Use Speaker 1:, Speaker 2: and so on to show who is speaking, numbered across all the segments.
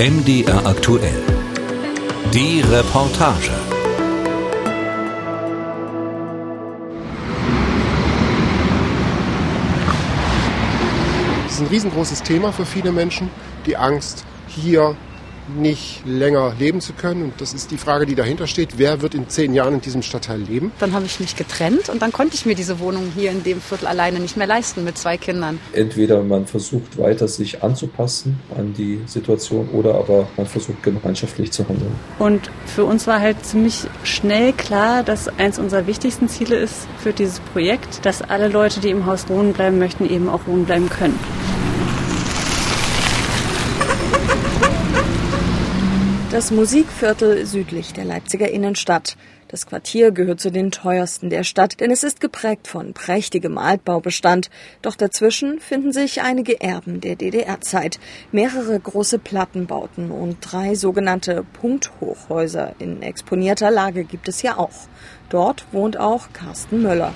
Speaker 1: MDR aktuell. Die Reportage.
Speaker 2: Das ist ein riesengroßes Thema für viele Menschen, die Angst, hier nicht länger leben zu können. Und das ist die Frage, die dahinter steht. Wer wird in zehn Jahren in diesem Stadtteil leben?
Speaker 3: Dann habe ich mich getrennt und dann konnte ich mir diese Wohnung hier in dem Viertel alleine nicht mehr leisten mit zwei Kindern.
Speaker 4: Entweder man versucht weiter sich anzupassen an die Situation oder aber man versucht gemeinschaftlich zu handeln.
Speaker 5: Und für uns war halt ziemlich schnell klar, dass eins unserer wichtigsten Ziele ist für dieses Projekt, dass alle Leute, die im Haus wohnen bleiben möchten, eben auch wohnen bleiben können.
Speaker 6: Das Musikviertel südlich der Leipziger Innenstadt. Das Quartier gehört zu den teuersten der Stadt, denn es ist geprägt von prächtigem Altbaubestand. Doch dazwischen finden sich einige Erben der DDR-Zeit. Mehrere große Plattenbauten und drei sogenannte Punkthochhäuser in exponierter Lage gibt es ja auch. Dort wohnt auch Carsten Möller.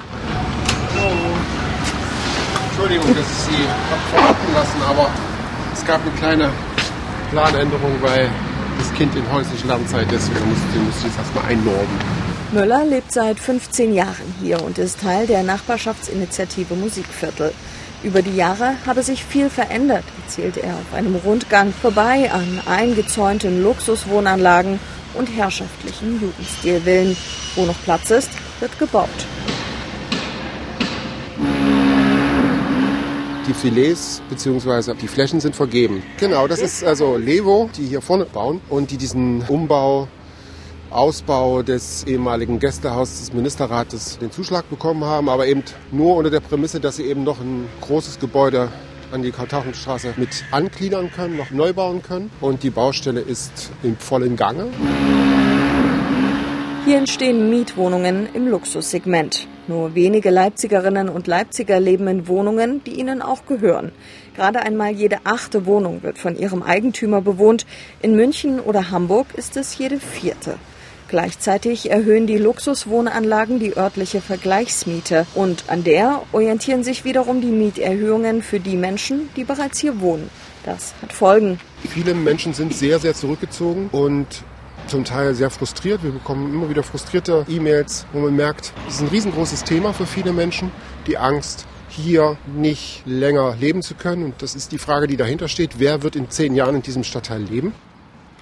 Speaker 2: Entschuldigung, dass ich Sie habe verraten lassen, aber es gab eine kleine Planänderung, das Kind in häuslichen Lernzeit ist. Wir mussten musste jetzt erstmal einnorben.
Speaker 6: Möller lebt seit 15 Jahren hier und ist Teil der Nachbarschaftsinitiative Musikviertel. Über die Jahre habe sich viel verändert, erzählt er auf einem Rundgang vorbei an eingezäunten Luxuswohnanlagen und herrschaftlichen Jugendstilvillen. Wo noch Platz ist, wird gebaut.
Speaker 2: Die Filets bzw. die Flächen sind vergeben. Genau, das ist also Levo, die hier vorne bauen und die diesen Umbau, Ausbau des ehemaligen Gästehauses des Ministerrates den Zuschlag bekommen haben, aber eben nur unter der Prämisse, dass sie eben noch ein großes Gebäude an die Kartauchenstraße mit angliedern können, noch neu bauen können. Und die Baustelle ist im vollen Gange.
Speaker 6: Hier entstehen Mietwohnungen im Luxussegment. Nur wenige Leipzigerinnen und Leipziger leben in Wohnungen, die ihnen auch gehören. Gerade einmal jede achte Wohnung wird von ihrem Eigentümer bewohnt. In München oder Hamburg ist es jede vierte. Gleichzeitig erhöhen die Luxuswohnanlagen die örtliche Vergleichsmiete und an der orientieren sich wiederum die Mieterhöhungen für die Menschen, die bereits hier wohnen. Das hat Folgen.
Speaker 2: Viele Menschen sind sehr, sehr zurückgezogen und zum Teil sehr frustriert. Wir bekommen immer wieder frustrierte E-Mails, wo man merkt, es ist ein riesengroßes Thema für viele Menschen, die Angst, hier nicht länger leben zu können. Und das ist die Frage, die dahinter steht. Wer wird in zehn Jahren in diesem Stadtteil leben?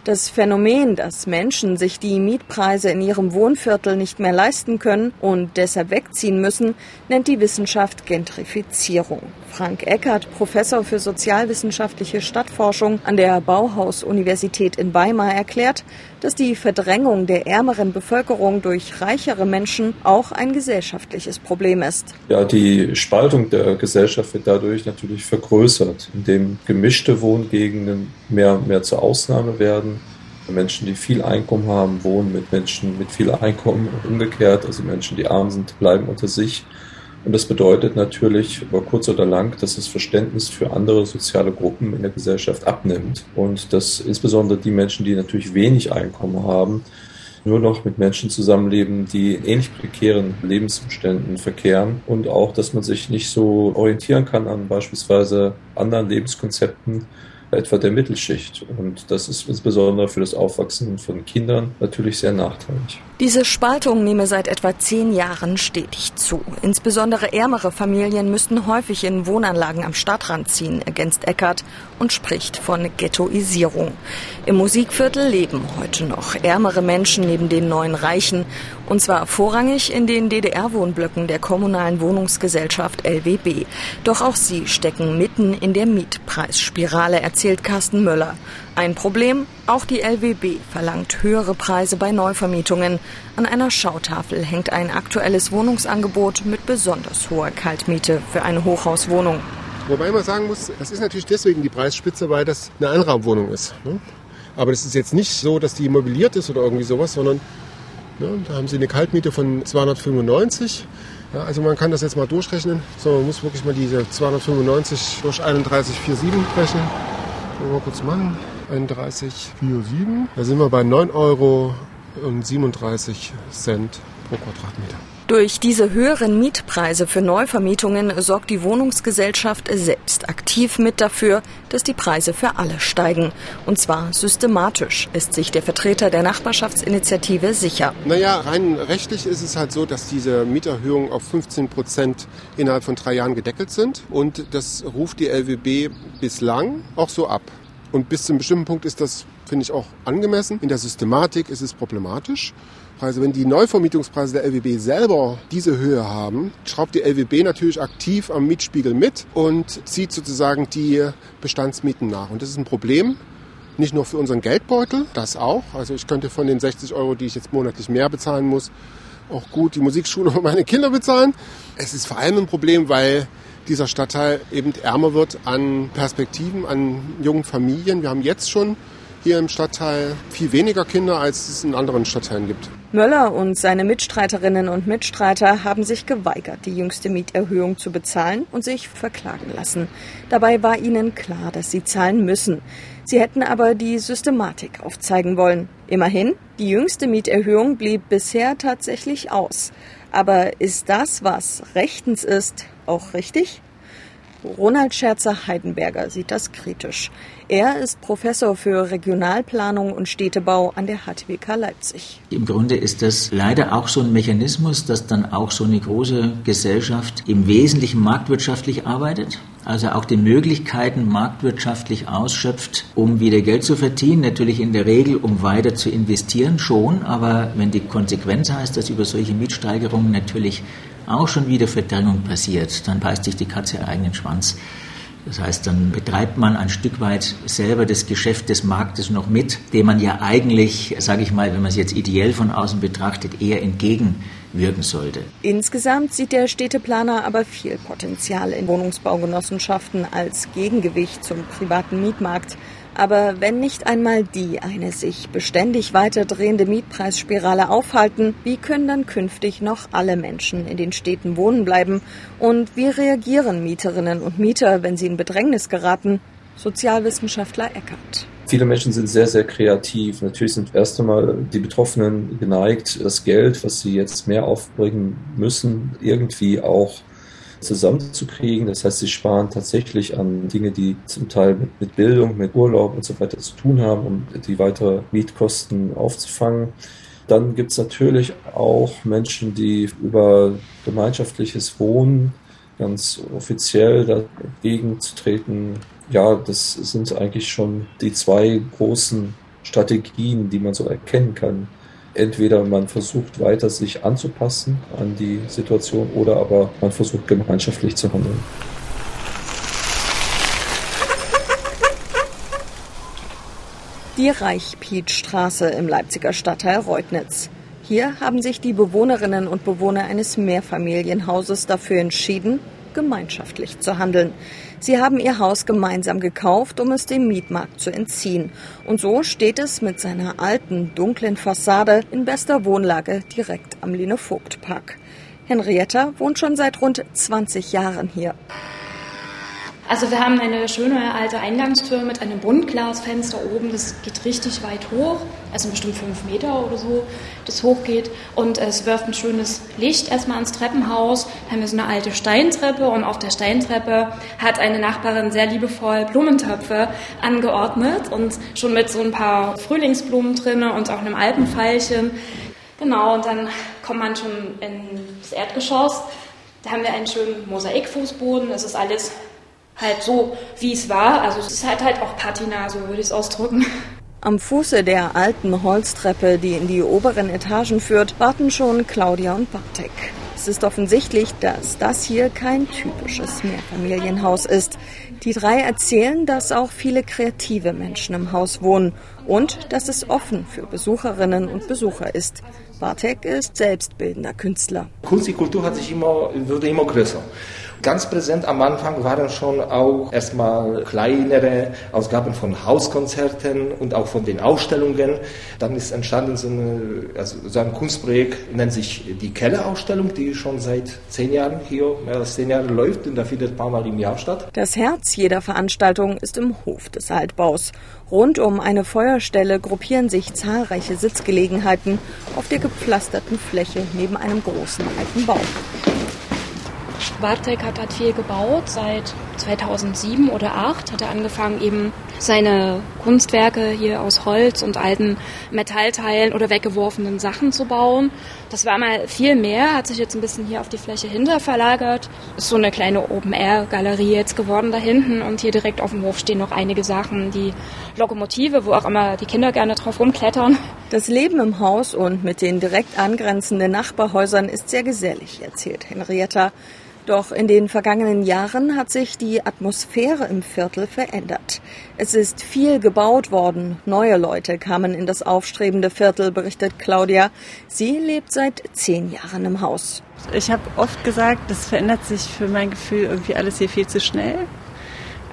Speaker 6: Das Phänomen, dass Menschen sich die Mietpreise in ihrem Wohnviertel nicht mehr leisten können und deshalb wegziehen müssen, nennt die Wissenschaft Gentrifizierung. Frank Eckert, Professor für sozialwissenschaftliche Stadtforschung an der Bauhaus-Universität in Weimar, erklärt, dass die Verdrängung der ärmeren Bevölkerung durch reichere Menschen auch ein gesellschaftliches Problem ist.
Speaker 4: Ja, die Spaltung der Gesellschaft wird dadurch natürlich vergrößert, indem gemischte Wohngegenden mehr mehr zur Ausnahme werden. Menschen, die viel Einkommen haben, wohnen mit Menschen mit viel Einkommen und umgekehrt. Also Menschen, die arm sind, bleiben unter sich. Und das bedeutet natürlich über kurz oder lang, dass das Verständnis für andere soziale Gruppen in der Gesellschaft abnimmt. Und dass insbesondere die Menschen, die natürlich wenig Einkommen haben, nur noch mit Menschen zusammenleben, die in ähnlich prekären Lebensumständen verkehren und auch, dass man sich nicht so orientieren kann an beispielsweise anderen Lebenskonzepten, etwa der Mittelschicht. Und das ist insbesondere für das Aufwachsen von Kindern natürlich sehr nachteilig.
Speaker 6: Diese Spaltung nehme seit etwa zehn Jahren stetig zu. Insbesondere ärmere Familien müssten häufig in Wohnanlagen am Stadtrand ziehen, ergänzt Eckert und spricht von Ghettoisierung. Im Musikviertel leben heute noch ärmere Menschen neben den neuen Reichen. Und zwar vorrangig in den DDR-Wohnblöcken der kommunalen Wohnungsgesellschaft LWB. Doch auch sie stecken mitten in der Mietpreisspirale, erzählt Carsten Möller. Ein Problem, auch die LWB verlangt höhere Preise bei Neuvermietungen. An einer Schautafel hängt ein aktuelles Wohnungsangebot mit besonders hoher Kaltmiete für eine Hochhauswohnung.
Speaker 2: Wobei man sagen muss, das ist natürlich deswegen die Preisspitze, weil das eine Einraumwohnung ist. Ne? Aber das ist jetzt nicht so, dass die mobiliert ist oder irgendwie sowas, sondern da haben sie eine Kaltmiete von 295. Ja, also man kann das jetzt mal durchrechnen. So, man muss wirklich mal diese 295 durch 31,47 rechnen. Mal kurz machen. 31,47. Da sind wir bei 9 Euro und 37 Cent pro Quadratmeter.
Speaker 6: Durch diese höheren Mietpreise für Neuvermietungen sorgt die Wohnungsgesellschaft selbst aktiv mit dafür, dass die Preise für alle steigen. Und zwar systematisch, ist sich der Vertreter der Nachbarschaftsinitiative sicher.
Speaker 2: Naja, rein rechtlich ist es halt so, dass diese Mieterhöhungen auf 15 Prozent innerhalb von drei Jahren gedeckelt sind. Und das ruft die LWB bislang auch so ab. Und bis zu einem bestimmten Punkt ist das, finde ich, auch angemessen. In der Systematik ist es problematisch. Also wenn die Neuvermietungspreise der LWB selber diese Höhe haben, schraubt die LWB natürlich aktiv am Mietspiegel mit und zieht sozusagen die Bestandsmieten nach. Und das ist ein Problem, nicht nur für unseren Geldbeutel, das auch. Also ich könnte von den 60 Euro, die ich jetzt monatlich mehr bezahlen muss, auch gut die Musikschule für meine Kinder bezahlen. Es ist vor allem ein Problem, weil dieser Stadtteil eben ärmer wird an Perspektiven, an jungen Familien. Wir haben jetzt schon hier im Stadtteil viel weniger Kinder, als es in anderen Stadtteilen gibt.
Speaker 6: Möller und seine Mitstreiterinnen und Mitstreiter haben sich geweigert, die jüngste Mieterhöhung zu bezahlen und sich verklagen lassen. Dabei war ihnen klar, dass sie zahlen müssen. Sie hätten aber die Systematik aufzeigen wollen. Immerhin, die jüngste Mieterhöhung blieb bisher tatsächlich aus. Aber ist das, was rechtens ist, auch richtig? Ronald Scherzer-Heidenberger sieht das kritisch. Er ist Professor für Regionalplanung und Städtebau an der HTWK Leipzig.
Speaker 7: Im Grunde ist das leider auch so ein Mechanismus, dass dann auch so eine große Gesellschaft im Wesentlichen marktwirtschaftlich arbeitet, also auch die Möglichkeiten marktwirtschaftlich ausschöpft, um wieder Geld zu verdienen. Natürlich in der Regel, um weiter zu investieren schon, aber wenn die Konsequenz heißt, dass über solche Mietsteigerungen natürlich auch schon wieder Verdrängung passiert, dann beißt sich die Katze ihren eigenen Schwanz. Das heißt, dann betreibt man ein Stück weit selber das Geschäft des Marktes noch mit, dem man ja eigentlich, sage ich mal, wenn man es jetzt ideell von außen betrachtet, eher entgegenwirken sollte.
Speaker 6: Insgesamt sieht der Städteplaner aber viel Potenzial in Wohnungsbaugenossenschaften als Gegengewicht zum privaten Mietmarkt. Aber wenn nicht einmal die eine sich beständig weiter drehende Mietpreisspirale aufhalten, wie können dann künftig noch alle Menschen in den Städten wohnen bleiben? Und wie reagieren Mieterinnen und Mieter, wenn sie in Bedrängnis geraten? Sozialwissenschaftler Eckert.
Speaker 4: Viele Menschen sind sehr, sehr kreativ. Natürlich sind erst einmal die Betroffenen geneigt, das Geld, was sie jetzt mehr aufbringen müssen, irgendwie auch zusammenzukriegen. Das heißt, sie sparen tatsächlich an Dinge, die zum Teil mit, mit Bildung, mit Urlaub und so weiter zu tun haben, um die weitere Mietkosten aufzufangen. Dann gibt es natürlich auch Menschen, die über gemeinschaftliches Wohnen ganz offiziell dagegen zu treten. Ja, das sind eigentlich schon die zwei großen Strategien, die man so erkennen kann entweder man versucht weiter sich anzupassen an die Situation oder aber man versucht gemeinschaftlich zu handeln.
Speaker 6: Die Reichpietstraße im Leipziger Stadtteil Reutnitz. Hier haben sich die Bewohnerinnen und Bewohner eines Mehrfamilienhauses dafür entschieden, gemeinschaftlich zu handeln. Sie haben ihr Haus gemeinsam gekauft, um es dem Mietmarkt zu entziehen. Und so steht es mit seiner alten, dunklen Fassade in bester Wohnlage direkt am Line-Vogt-Park. Henrietta wohnt schon seit rund 20 Jahren hier.
Speaker 8: Also wir haben eine schöne alte Eingangstür mit einem Buntglasfenster oben. Das geht richtig weit hoch, also bestimmt fünf Meter oder so, das hochgeht. Und es wirft ein schönes Licht erstmal ans Treppenhaus. Haben wir so eine alte Steintreppe und auf der Steintreppe hat eine Nachbarin sehr liebevoll Blumentöpfe angeordnet und schon mit so ein paar Frühlingsblumen drin und auch einem Alpenfeilchen. Genau, und dann kommt man schon ins Erdgeschoss. Da haben wir einen schönen Mosaikfußboden. Das ist alles halt so, wie es war. Also es ist halt halt auch Patina, so würde ich es ausdrücken.
Speaker 6: Am Fuße der alten Holztreppe, die in die oberen Etagen führt, warten schon Claudia und Bartek. Es ist offensichtlich, dass das hier kein typisches Mehrfamilienhaus ist. Die drei erzählen, dass auch viele kreative Menschen im Haus wohnen und dass es offen für Besucherinnen und Besucher ist. Bartek ist selbstbildender Künstler.
Speaker 9: Kunst, die Kultur hat sich immer, würde immer größer. Ganz präsent am Anfang waren schon auch erstmal kleinere Ausgaben von Hauskonzerten und auch von den Ausstellungen. Dann ist entstanden so, eine, also so ein Kunstprojekt, nennt sich die Kellerausstellung, die schon seit zehn Jahren hier, mehr als zehn Jahre läuft und da findet ein paar Mal im Jahr statt.
Speaker 6: Das Herz jeder Veranstaltung ist im Hof des Altbaus. Rund um eine Feuerstelle gruppieren sich zahlreiche Sitzgelegenheiten auf der gepflasterten Fläche neben einem großen alten Baum.
Speaker 8: Bartek hat, hat viel gebaut. Seit 2007 oder 2008 hat er angefangen, eben seine Kunstwerke hier aus Holz und alten Metallteilen oder weggeworfenen Sachen zu bauen. Das war mal viel mehr, hat sich jetzt ein bisschen hier auf die Fläche hinter verlagert. Ist so eine kleine Open-Air-Galerie jetzt geworden da hinten und hier direkt auf dem Hof stehen noch einige Sachen. Die Lokomotive, wo auch immer die Kinder gerne drauf rumklettern.
Speaker 6: Das Leben im Haus und mit den direkt angrenzenden Nachbarhäusern ist sehr gesellig, erzählt Henrietta. Doch in den vergangenen Jahren hat sich die Atmosphäre im Viertel verändert. Es ist viel gebaut worden. Neue Leute kamen in das aufstrebende Viertel, berichtet Claudia. Sie lebt seit zehn Jahren im Haus.
Speaker 5: Ich habe oft gesagt, das verändert sich für mein Gefühl irgendwie alles hier viel zu schnell.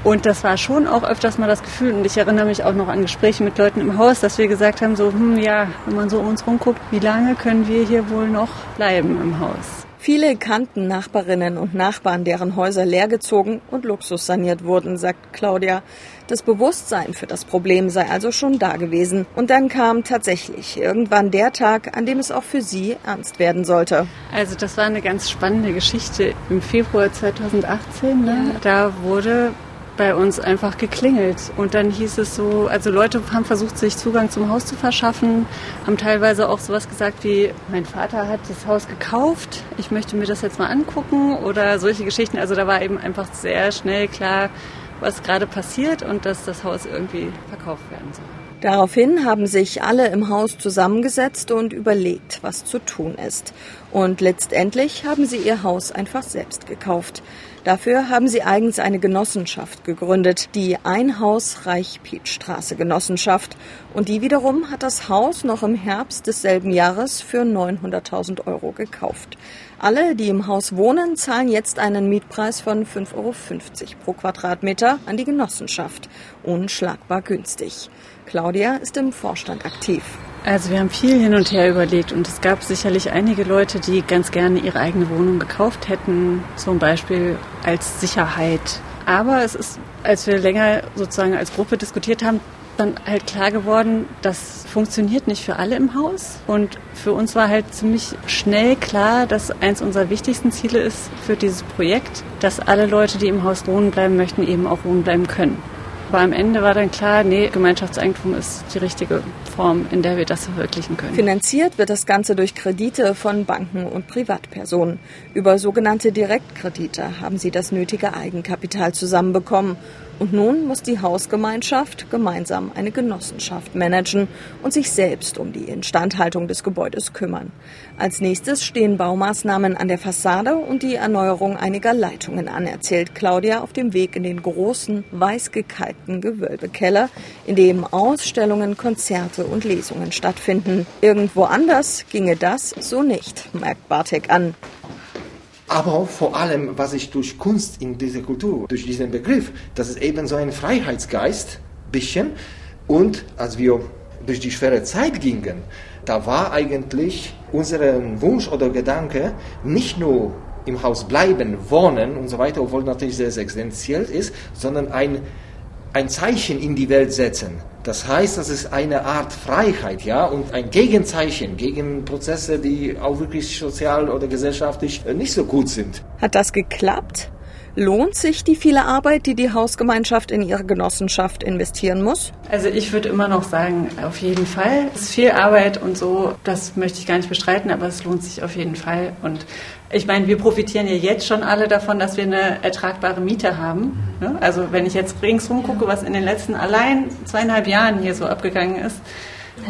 Speaker 5: Und das war schon auch öfters mal das Gefühl. Und ich erinnere mich auch noch an Gespräche mit Leuten im Haus, dass wir gesagt haben, so, hm, ja, wenn man so um uns rumguckt, wie lange können wir hier wohl noch bleiben im Haus?
Speaker 6: Viele kannten Nachbarinnen und Nachbarn, deren Häuser leergezogen und luxussaniert wurden, sagt Claudia. Das Bewusstsein für das Problem sei also schon da gewesen. Und dann kam tatsächlich irgendwann der Tag, an dem es auch für sie ernst werden sollte.
Speaker 5: Also das war eine ganz spannende Geschichte. Im Februar 2018, ne? da wurde bei uns einfach geklingelt. Und dann hieß es so, also Leute haben versucht, sich Zugang zum Haus zu verschaffen, haben teilweise auch sowas gesagt wie, mein Vater hat das Haus gekauft, ich möchte mir das jetzt mal angucken oder solche Geschichten. Also da war eben einfach sehr schnell klar, was gerade passiert und dass das Haus irgendwie verkauft werden soll.
Speaker 6: Daraufhin haben sich alle im Haus zusammengesetzt und überlegt, was zu tun ist. Und letztendlich haben sie ihr Haus einfach selbst gekauft. Dafür haben sie eigens eine Genossenschaft gegründet, die Einhaus Reichpietstraße Genossenschaft. Und die wiederum hat das Haus noch im Herbst desselben Jahres für 900.000 Euro gekauft. Alle, die im Haus wohnen, zahlen jetzt einen Mietpreis von 5,50 Euro pro Quadratmeter an die Genossenschaft. Unschlagbar günstig. Claudia ist im Vorstand aktiv.
Speaker 5: Also wir haben viel hin und her überlegt und es gab sicherlich einige Leute, die ganz gerne ihre eigene Wohnung gekauft hätten, zum Beispiel als Sicherheit. Aber es ist, als wir länger sozusagen als Gruppe diskutiert haben, dann halt klar geworden, das funktioniert nicht für alle im Haus. Und für uns war halt ziemlich schnell klar, dass eins unserer wichtigsten Ziele ist für dieses Projekt, dass alle Leute, die im Haus wohnen bleiben möchten, eben auch wohnen bleiben können. Aber am Ende war dann klar, nee, Gemeinschaftseigentum ist die richtige Form, in der wir das verwirklichen können.
Speaker 6: Finanziert wird das Ganze durch Kredite von Banken und Privatpersonen. Über sogenannte Direktkredite haben sie das nötige Eigenkapital zusammenbekommen. Und nun muss die Hausgemeinschaft gemeinsam eine Genossenschaft managen und sich selbst um die Instandhaltung des Gebäudes kümmern. Als nächstes stehen Baumaßnahmen an der Fassade und die Erneuerung einiger Leitungen an, erzählt Claudia auf dem Weg in den großen, weiß gekalkten Gewölbekeller, in dem Ausstellungen, Konzerte und Lesungen stattfinden. Irgendwo anders ginge das so nicht, merkt Bartek an
Speaker 9: aber vor allem, was ich durch Kunst in dieser Kultur, durch diesen Begriff, das ist eben so ein Freiheitsgeist, bisschen. Und als wir durch die schwere Zeit gingen, da war eigentlich unser Wunsch oder Gedanke nicht nur im Haus bleiben, wohnen und so weiter, obwohl natürlich sehr, sehr existenziell ist, sondern ein, ein Zeichen in die Welt setzen. Das heißt, das ist eine Art Freiheit, ja, und ein Gegenzeichen gegen Prozesse, die auch wirklich sozial oder gesellschaftlich nicht so gut sind.
Speaker 6: Hat das geklappt? Lohnt sich die viele Arbeit, die die Hausgemeinschaft in ihre Genossenschaft investieren muss?
Speaker 5: Also ich würde immer noch sagen, auf jeden Fall. Es ist viel Arbeit und so, das möchte ich gar nicht bestreiten, aber es lohnt sich auf jeden Fall. Und ich meine, wir profitieren ja jetzt schon alle davon, dass wir eine ertragbare Miete haben. Ne? Also wenn ich jetzt ringsum gucke, was in den letzten allein zweieinhalb Jahren hier so abgegangen ist,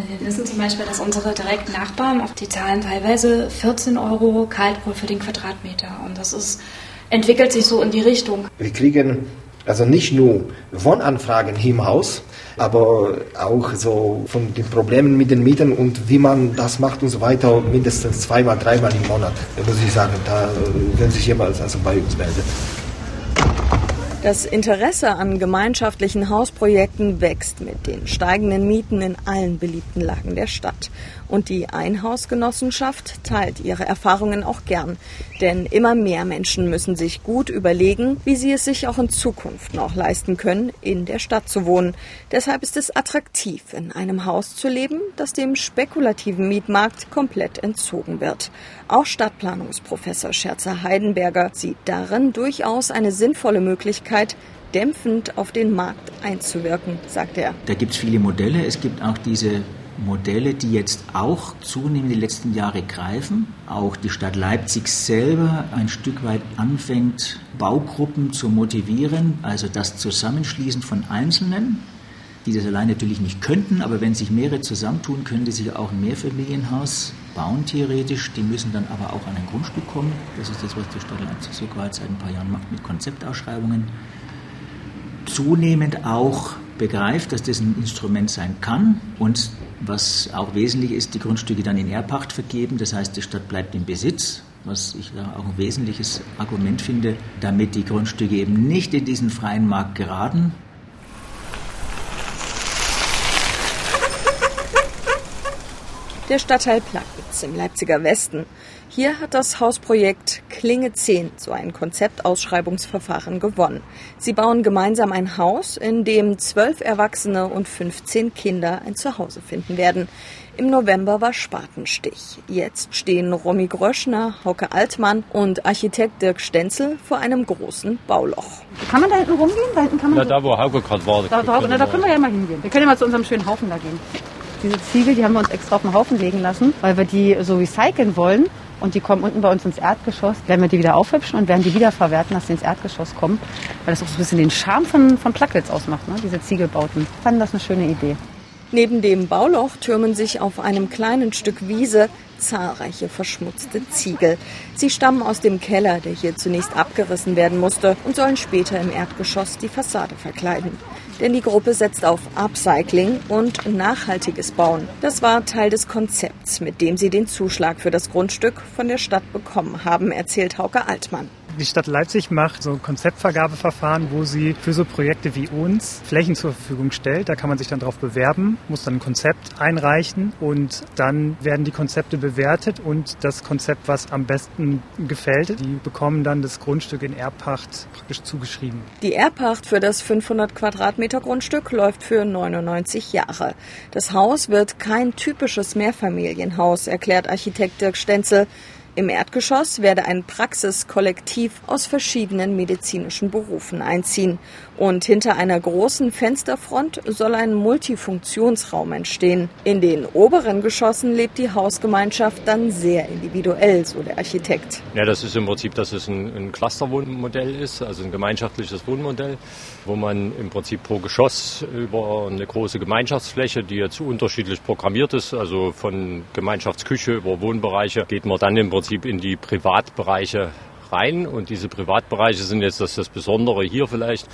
Speaker 8: wir wissen zum Beispiel, dass unsere direkten Nachbarn, die zahlen teilweise 14 Euro Kaltkohl für den Quadratmeter. Und das ist entwickelt sich so in die Richtung.
Speaker 9: Wir kriegen Also nicht nur Wohnanfragen im Haus, aber auch so von den Problemen mit den Mieten und wie man das macht und so weiter, mindestens zweimal, dreimal im Monat, muss ich sagen. Da werden sich jemals also bei uns melden.
Speaker 6: Das Interesse an gemeinschaftlichen Hausprojekten wächst mit den steigenden Mieten in allen beliebten Lagen der Stadt. Und die Einhausgenossenschaft teilt ihre Erfahrungen auch gern. Denn immer mehr Menschen müssen sich gut überlegen, wie sie es sich auch in Zukunft noch leisten können, in der Stadt zu wohnen. Deshalb ist es attraktiv, in einem Haus zu leben, das dem spekulativen Mietmarkt komplett entzogen wird. Auch Stadtplanungsprofessor Scherzer Heidenberger sieht darin durchaus eine sinnvolle Möglichkeit, dämpfend auf den Markt einzuwirken, sagt er.
Speaker 7: Da gibt es viele Modelle. Es gibt auch diese Modelle, die jetzt auch zunehmend die letzten Jahre greifen. Auch die Stadt Leipzig selber ein Stück weit anfängt, Baugruppen zu motivieren, also das Zusammenschließen von Einzelnen, die das allein natürlich nicht könnten, aber wenn sich mehrere zusammentun, können die sich auch ein Mehrfamilienhaus bauen, theoretisch. Die müssen dann aber auch an ein Grundstück kommen. Das ist das, was die Stadt Leipzig sogar seit ein paar Jahren macht mit Konzeptausschreibungen. Zunehmend auch begreift, dass das ein Instrument sein kann und was auch wesentlich ist, die Grundstücke dann in Erbpacht vergeben. Das heißt, die Stadt bleibt im Besitz, was ich da auch ein wesentliches Argument finde, damit die Grundstücke eben nicht in diesen freien Markt geraten.
Speaker 6: Der Stadtteil Plagwitz im Leipziger Westen. Hier hat das Hausprojekt Klinge 10 so ein Konzeptausschreibungsverfahren gewonnen. Sie bauen gemeinsam ein Haus, in dem zwölf Erwachsene und 15 Kinder ein Zuhause finden werden. Im November war Spatenstich. Jetzt stehen Romy Gröschner, Hauke Altmann und Architekt Dirk Stenzel vor einem großen Bauloch.
Speaker 3: Kann man da hinten rumgehen? Da hinten kann man
Speaker 10: Na, da wo Hauke gerade war.
Speaker 3: da, da, da können wir ja mal hingehen. Wir können ja mal zu unserem schönen Haufen da gehen. Diese Ziegel, die haben wir uns extra auf den Haufen legen lassen, weil wir die so recyceln wollen. Und die kommen unten bei uns ins Erdgeschoss. Werden wir die wieder aufhübschen und werden die wieder verwerten, dass sie ins Erdgeschoss kommen. Weil das auch so ein bisschen den Charme von, von Plagwitz ausmacht, ne? diese Ziegelbauten. Ich fand das eine schöne Idee.
Speaker 6: Neben dem Bauloch türmen sich auf einem kleinen Stück Wiese zahlreiche verschmutzte Ziegel. Sie stammen aus dem Keller, der hier zunächst abgerissen werden musste und sollen später im Erdgeschoss die Fassade verkleiden. Denn die Gruppe setzt auf Upcycling und nachhaltiges Bauen. Das war Teil des Konzepts, mit dem sie den Zuschlag für das Grundstück von der Stadt bekommen haben, erzählt Hauke Altmann.
Speaker 11: Die Stadt Leipzig macht so Konzeptvergabeverfahren, wo sie für so Projekte wie uns Flächen zur Verfügung stellt. Da kann man sich dann darauf bewerben, muss dann ein Konzept einreichen und dann werden die Konzepte bewertet und das Konzept, was am besten gefällt, die bekommen dann das Grundstück in Erbpacht praktisch zugeschrieben.
Speaker 6: Die Erbpacht für das 500 Quadratmeter Grundstück läuft für 99 Jahre. Das Haus wird kein typisches Mehrfamilienhaus, erklärt Architekt Dirk Stenzel. Im Erdgeschoss werde ein Praxiskollektiv aus verschiedenen medizinischen Berufen einziehen. Und hinter einer großen Fensterfront soll ein Multifunktionsraum entstehen. In den oberen Geschossen lebt die Hausgemeinschaft dann sehr individuell, so der Architekt.
Speaker 10: Ja, das ist im Prinzip, dass es ein, ein Clusterwohnmodell ist, also ein gemeinschaftliches Wohnmodell, wo man im Prinzip pro Geschoss über eine große Gemeinschaftsfläche, die jetzt unterschiedlich programmiert ist, also von Gemeinschaftsküche über Wohnbereiche, geht man dann im Prinzip in die Privatbereiche rein. Und diese Privatbereiche sind jetzt das, das Besondere hier vielleicht,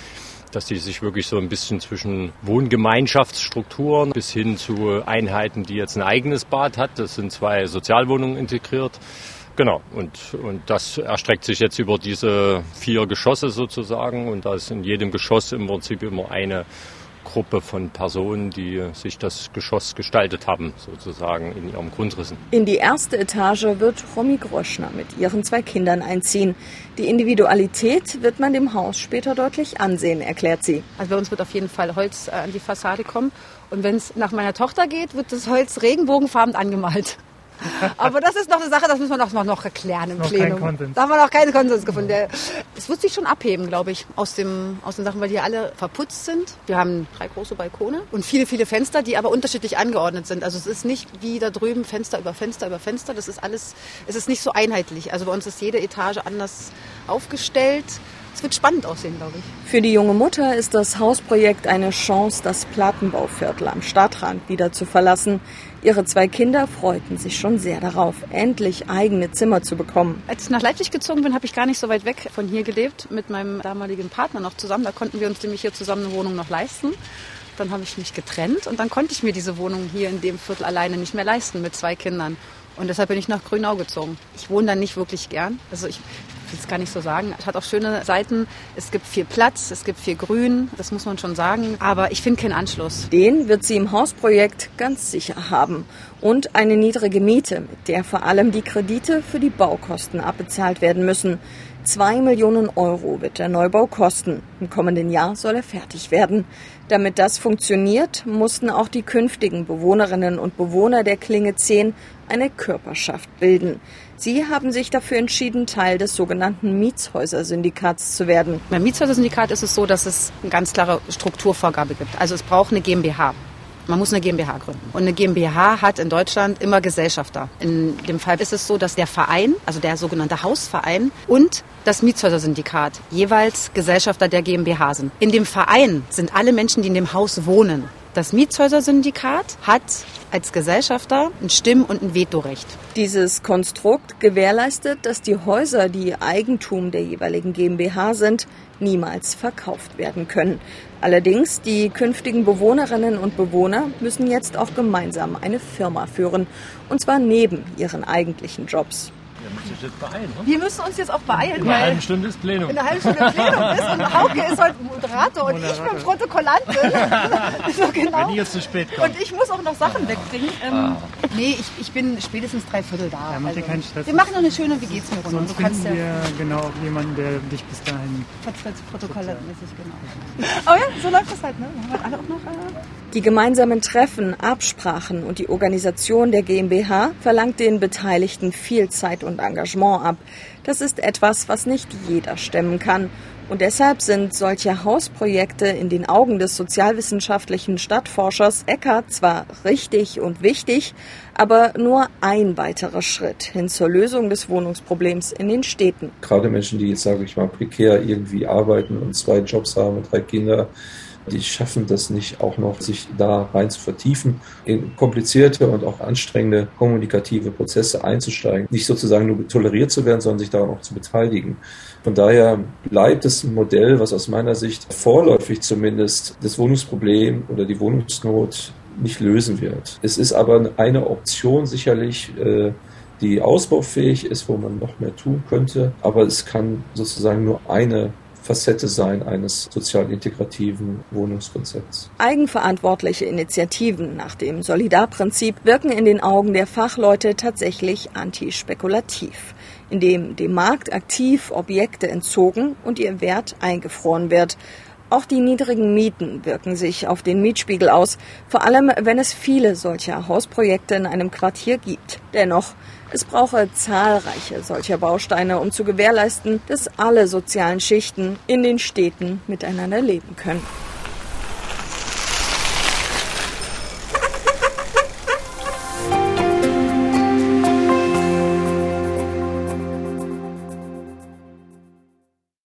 Speaker 10: dass die sich wirklich so ein bisschen zwischen Wohngemeinschaftsstrukturen bis hin zu Einheiten, die jetzt ein eigenes Bad hat. Das sind zwei Sozialwohnungen integriert. Genau, und, und das erstreckt sich jetzt über diese vier Geschosse sozusagen. Und da ist in jedem Geschoss im Prinzip immer eine Gruppe von Personen, die sich das Geschoss gestaltet haben, sozusagen in ihrem Grundrissen.
Speaker 6: In die erste Etage wird Romy Groschner mit ihren zwei Kindern einziehen. Die Individualität wird man dem Haus später deutlich ansehen, erklärt sie.
Speaker 3: Also bei uns wird auf jeden Fall Holz äh, an die Fassade kommen. Und wenn es nach meiner Tochter geht, wird das Holz regenbogenfarben angemalt. Aber das ist noch eine Sache, das müssen wir noch, noch, noch erklären im
Speaker 11: Noch
Speaker 3: Plenum.
Speaker 11: kein Konsens.
Speaker 3: Da haben wir noch keinen Konsens gefunden. Es wird sich schon abheben, glaube ich, aus, dem, aus den Sachen, weil die alle verputzt sind. Wir haben drei große Balkone und viele, viele Fenster, die aber unterschiedlich angeordnet sind. Also es ist nicht wie da drüben Fenster über Fenster über Fenster. Das ist alles, es ist nicht so einheitlich. Also bei uns ist jede Etage anders aufgestellt Es wird spannend aussehen, glaube ich.
Speaker 6: Für die junge Mutter ist das Hausprojekt eine Chance, das Plattenbauviertel am Stadtrand wieder zu verlassen. Ihre zwei Kinder freuten sich schon sehr darauf, endlich eigene Zimmer zu bekommen.
Speaker 3: Als ich nach Leipzig gezogen bin, habe ich gar nicht so weit weg von hier gelebt, mit meinem damaligen Partner noch zusammen. Da konnten wir uns nämlich hier zusammen eine Wohnung noch leisten. Dann habe ich mich getrennt und dann konnte ich mir diese Wohnung hier in dem Viertel alleine nicht mehr leisten mit zwei Kindern. Und deshalb bin ich nach Grünau gezogen. Ich wohne da nicht wirklich gern. Also ich will es gar nicht so sagen. Es hat auch schöne Seiten. Es gibt viel Platz, es gibt viel Grün. Das muss man schon sagen. Aber ich finde keinen Anschluss.
Speaker 6: Den wird sie im Hausprojekt ganz sicher haben. Und eine niedrige Miete, mit der vor allem die Kredite für die Baukosten abbezahlt werden müssen. Zwei Millionen Euro wird der Neubau kosten. Im kommenden Jahr soll er fertig werden. Damit das funktioniert, mussten auch die künftigen Bewohnerinnen und Bewohner der Klinge 10 eine Körperschaft bilden. Sie haben sich dafür entschieden, Teil des sogenannten Mietshäuser-Syndikats zu werden.
Speaker 3: Beim Mietshäuser-Syndikat ist es so, dass es eine ganz klare Strukturvorgabe gibt. Also es braucht eine GmbH. Man muss eine GmbH gründen. Und eine GmbH hat in Deutschland immer Gesellschafter. In dem Fall ist es so, dass der Verein, also der sogenannte Hausverein und das Mietshäuser-Syndikat jeweils Gesellschafter der GmbH sind. In dem Verein sind alle Menschen, die in dem Haus wohnen. Das Mietshäuser-Syndikat hat als Gesellschafter ein Stimm- und ein Vetorecht.
Speaker 6: Dieses Konstrukt gewährleistet, dass die Häuser, die Eigentum der jeweiligen GmbH sind, niemals verkauft werden können. Allerdings, die künftigen Bewohnerinnen und Bewohner müssen jetzt auch gemeinsam eine Firma führen, und zwar neben ihren eigentlichen Jobs.
Speaker 10: Wir müssen uns jetzt beeilen. Ne?
Speaker 3: Wir müssen uns jetzt auch beeilen,
Speaker 10: In einer halben Stunde ist Plenum.
Speaker 3: in einer halben Stunde Plenum ist und Hauke ist heute Moderator und ich bin Protokollantin. so genau.
Speaker 10: Wenn ihr jetzt zu spät kommt.
Speaker 3: Und ich muss auch noch Sachen wegbringen. Ähm, Nee, ich, ich bin spätestens drei Viertel da.
Speaker 11: Ja, mach dir keinen Stress.
Speaker 3: Wir machen noch eine schöne Wie geht's mir Runde.
Speaker 11: Sonst
Speaker 3: Du kannst
Speaker 11: finden
Speaker 3: ja
Speaker 11: wir genau jemanden, der dich bis dahin
Speaker 3: vertritt, protokollmäßig, genau. Aber ja, so läuft das halt, ne? Wir haben halt alle auch noch. Äh,
Speaker 6: Die gemeinsamen Treffen, Absprachen und die Organisation der GmbH verlangt den Beteiligten viel Zeit und Engagement ab. Das ist etwas, was nicht jeder stemmen kann. Und deshalb sind solche Hausprojekte in den Augen des sozialwissenschaftlichen Stadtforschers Eckert zwar richtig und wichtig, aber nur ein weiterer Schritt hin zur Lösung des Wohnungsproblems in den Städten.
Speaker 4: Gerade Menschen, die jetzt, sage ich mal, prekär irgendwie arbeiten und zwei Jobs haben und drei Kinder, die schaffen das nicht auch noch, sich da rein zu vertiefen, in komplizierte und auch anstrengende kommunikative Prozesse einzusteigen. Nicht sozusagen nur toleriert zu werden, sondern sich daran auch zu beteiligen. Von daher bleibt es ein Modell, was aus meiner Sicht vorläufig zumindest das Wohnungsproblem oder die Wohnungsnot nicht lösen wird. Es ist aber eine Option sicherlich, äh, die ausbaufähig ist, wo man noch mehr tun könnte. Aber es kann sozusagen nur eine Facette sein eines sozial integrativen Wohnungskonzepts.
Speaker 6: Eigenverantwortliche Initiativen nach dem Solidarprinzip wirken in den Augen der Fachleute tatsächlich antispekulativ, indem dem Markt aktiv Objekte entzogen und ihr Wert eingefroren wird. Auch die niedrigen Mieten wirken sich auf den Mietspiegel aus, vor allem wenn es viele solcher Hausprojekte in einem Quartier gibt. Dennoch, es brauche zahlreiche solcher Bausteine, um zu gewährleisten, dass alle sozialen Schichten in den Städten miteinander leben können.